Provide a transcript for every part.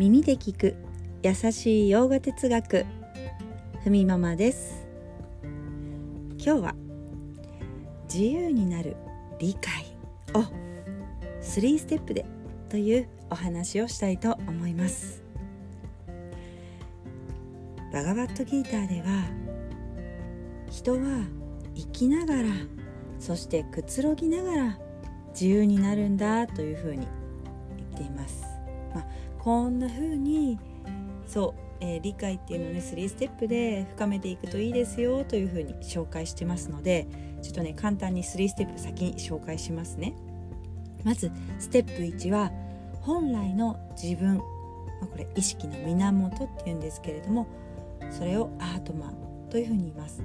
耳で聞く優しい洋画哲学。ふみママです。今日は自由になる理解。を3ステップでというお話をしたいと思います。バガバットギーターでは人は生きながらそしてくつろぎながら自由になるんだというふうに言っています、まあ、こんなふうにそう、えー、理解っていうのをね3ステップで深めていくといいですよというふうに紹介してますのでちょっとね簡単に3ステップ先に紹介しますね。まずステップ1は本来の自分、まあ、これ意識の源っていうんですけれどもそれをアートマンというふうに言います、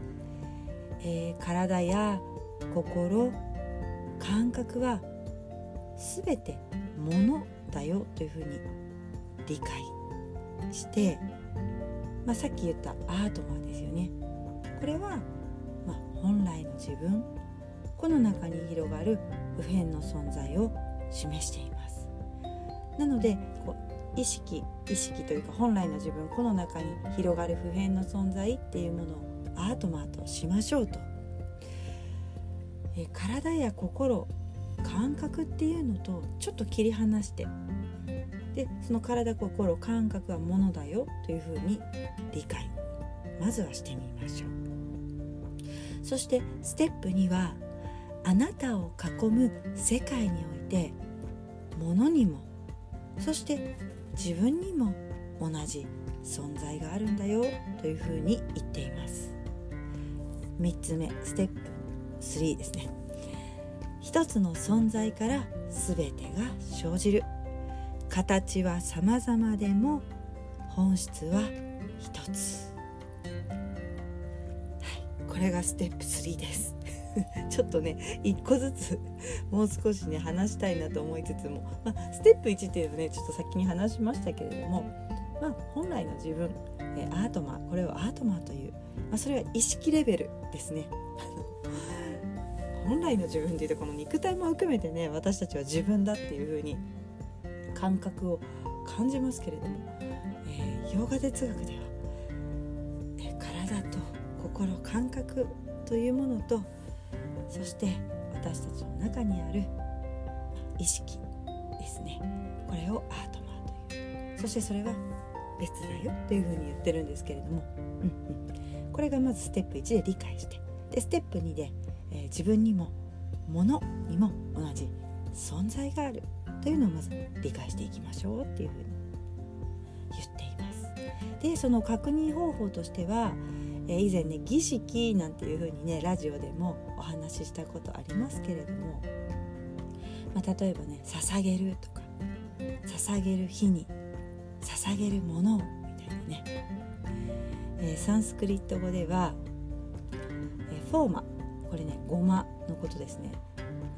えー、体や心感覚は全てものだよというふうに理解して、まあ、さっき言ったアートマンですよね。これは、まあ、本来の自分この中に広がる普遍の存在を示しています。なのでこう意識意識というか本来の自分この中に広がる普遍の存在っていうものをアートマーとしましょうと。え体や心感覚っていうのとちょっと切り離してでその体心感覚はものだよというふうに理解。まずはしてみましょう。そしてステップ2はあなたを囲む世界において物にもそして自分にも同じ存在があるんだよというふうに言っています。3つ目ステップ3ですね。一つの存在から全てが生じる。形は様々でも本質は一つ、はい、これがステップ3です。ちょっとね一個ずつもう少しね話したいなと思いつつも、まあ、ステップ1っていうのねちょっと先に話しましたけれども、まあ、本来の自分えアートマこれをアートマという、まあ、それは意識レベルですね。本来の自分っていうとこの肉体も含めてね私たちは自分だっていう風に感覚を感じますけれども、えー、ヨガ哲学では、えー、体と心感覚というものとそして私たちの中にある意識ですね。これをアートマーという。そしてそれは別だよというふうに言ってるんですけれども、うんうん、これがまずステップ1で理解して。でステップ2でえー、自分にも物にも同じ存在がある。というのをまず理解していきましょうっていうふうに言っています。でその確認方法としては、え、以前ね儀式なんていうふうにねラジオでもお話ししたことありますけれども、まあ、例えばね捧げるとか捧げる日に捧げるものをみたいなね、えー、サンスクリット語では、えー、フォーマこれねごまのことですね、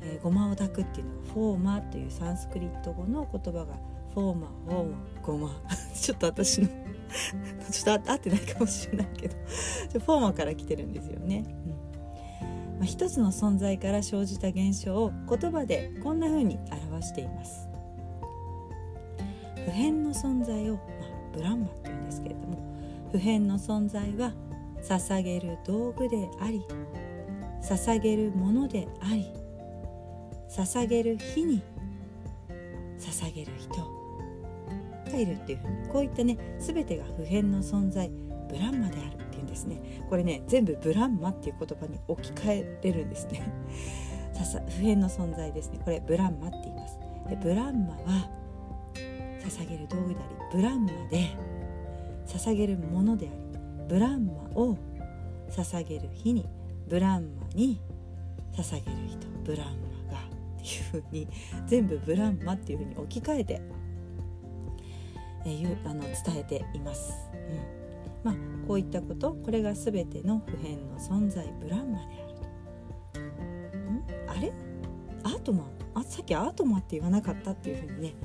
えー、ごまを炊くっていうのがフォーマというサンスクリット語の言葉がフォーマフォーマごま。ちょっと私の ちょっと合ってないかもしれないけど。フォーマから来てるんですよね、うん。まあ、一つの存在から生じた現象を言葉でこんな風に表しています。普遍の存在を、まあ、ブランマっていうんですけれども普遍の存在は捧げる道具であり捧げるものであり捧げる日に捧げる人がいるっていうふうにこういったね全てが普遍の存在ブランマであるっていうんですね。これね全部ブランマっていう言葉に置き換えれるんですね。普遍の存在ですね。これブランマって言います。でブランマは捧げる道具でありブランマで捧げるものでありブランマを捧げる日にブランマに捧げる人ブランマ。いうふうに全部ブランマっていうふうに置き換えて、えー、あの伝えています。うんまあ、こういったことこれが全ての普遍の存在ブランマであると。ん？あれ？アートマン？あさっきアートマンって言わなかったっていうふうにね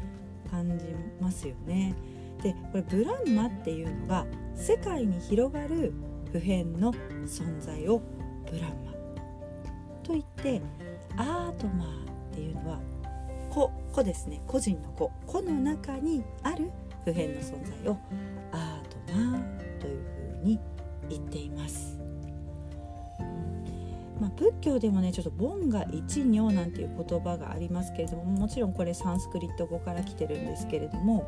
感じますよね。でこれブランマっていうのが世界に広がる普遍の存在をブランマといってアートマーっていうのは個個ですね個人の個個の中にある普遍の存在をアートマーというふうに言っています。まあ、仏教でもねちょっと「ボンが一如」なんていう言葉がありますけれどももちろんこれサンスクリット語から来てるんですけれども、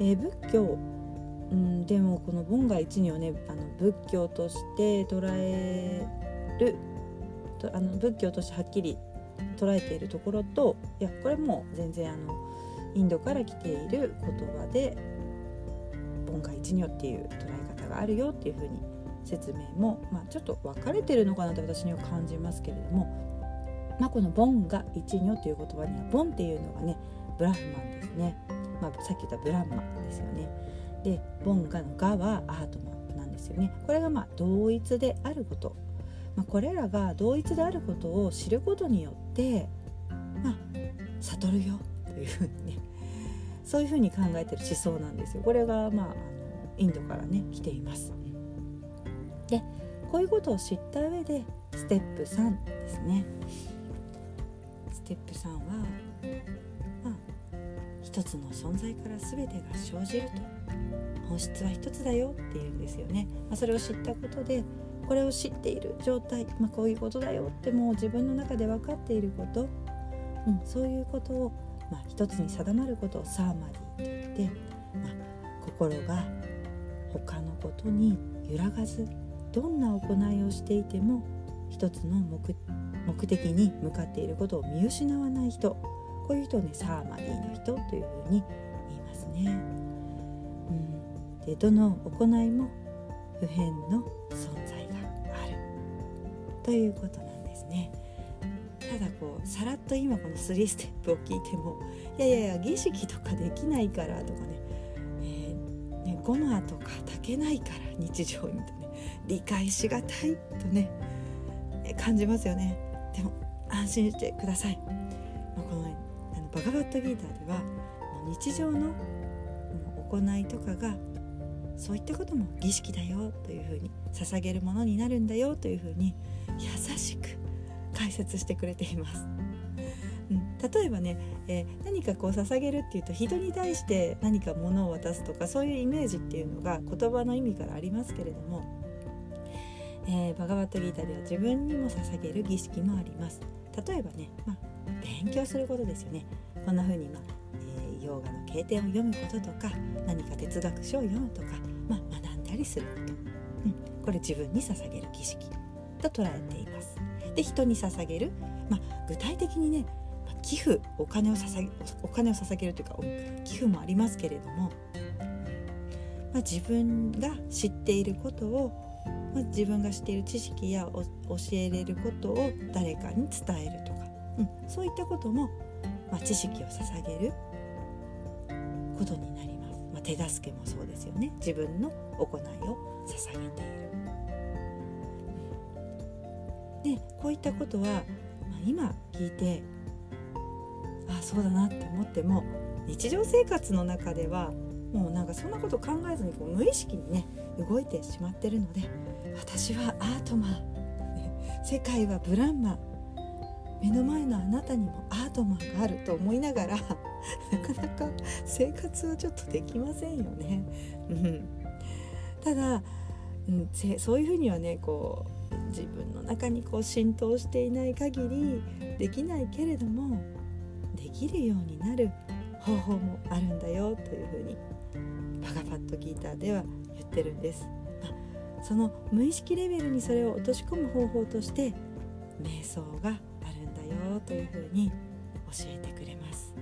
えー、仏教うん、でもこの「ボンガ一如」ねあの仏教として捉えるあの仏教としてはっきり捉えているところといやこれも全然あのインドから来ている言葉で「ボンガ一如」っていう捉え方があるよっていうふうに説明も、まあ、ちょっと分かれてるのかなと私には感じますけれども、まあ、この「ボンガ一如」という言葉には「ボン」っていうのがねブラフマンですね、まあ、さっき言ったブランマですよね。でボンガの「ガ」はアートマンなんですよね。これがまあ同一であること、まあ、これらが同一であることを知ることによってまあ悟るよというふうにねそういうふうに考えてる思想なんですよ。これがまあインドからね来ています。でこういうことを知った上でステップ3ですね。ステップ3は、まあ、一つの存在から全てが生じると本質は一つだよっていうんですよね、まあ、それを知ったことでこれを知っている状態、まあ、こういうことだよってもう自分の中で分かっていること、うん、そういうことを、まあ、一つに定まることをサーマリーといって、まあ、心が他のことに揺らがずどんな行いをしていても一つの目的に向かっていることを見失わない人こういう人をねサーマリーの人というふうに言いますね。でどの行いも普遍の存在があるということなんですね。ただこうさらっと今この3ステップを聞いてもいやいやいや儀式とかできないからとかね,、えー、ねごまとか炊けないから日常にとね理解しがたいとね感じますよね。でも安心してください。まあ、このあのバガバットギーターでは日常の行いとかがそういったことも儀式だよというふうに捧げるものになるんだよというふうに優しく解説してくれています。うん、例えばね、えー、何かこう捧げるっていうと人に対して何か物を渡すとかそういうイメージっていうのが言葉の意味からありますけれども、えー、バガバットギータでは自分にも捧げる儀式もあります。例えばね、まあ、勉強することですよね。こんな風に、まあ、ヨーガの経典を読むこととか何か哲学書を読むとかまあ、学んだりすること、うん、これ自分に捧げる儀式と捉えています。で人に捧げる、まあ、具体的にね、まあ、寄付お金を捧げお金を捧げるというか寄付もありますけれども、まあ、自分が知っていることを、まあ、自分が知っている知識や教えれることを誰かに伝えるとか、うん、そういったことも、まあ、知識を捧げることになります。まあ、手助けもそうですよね自分の行いを捧げている。でこういったことは、まあ、今聞いてあそうだなって思っても日常生活の中ではもうなんかそんなこと考えずにこう無意識にね動いてしまってるので私はアートマン世界はブランマ目の前のあなたにもアートマンがあると思いながらなかなか生活はちょっとできませんよね。うん、ただ、うん、そういうふうにはねこう自分の中にこう浸透していない限りできないけれどもできるようになる方法もあるんだよというふうにバガパッドギターでは言ってるんです。その無意識レベルにそれを落とし込む方法として瞑想があるんだよというふうに教えてくれます。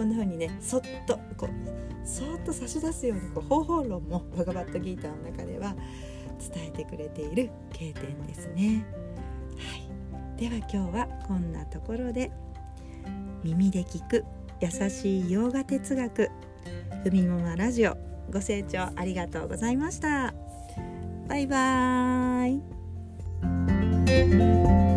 こんな風にねそっとこうそっと差し出すようにこう方法論も バガバットギーターの中では伝えてくれている経典ですね。はい、では今日はこんなところで耳で聞く優しい洋画哲学ふみもまラジオご清聴ありがとうございました。バイバーイ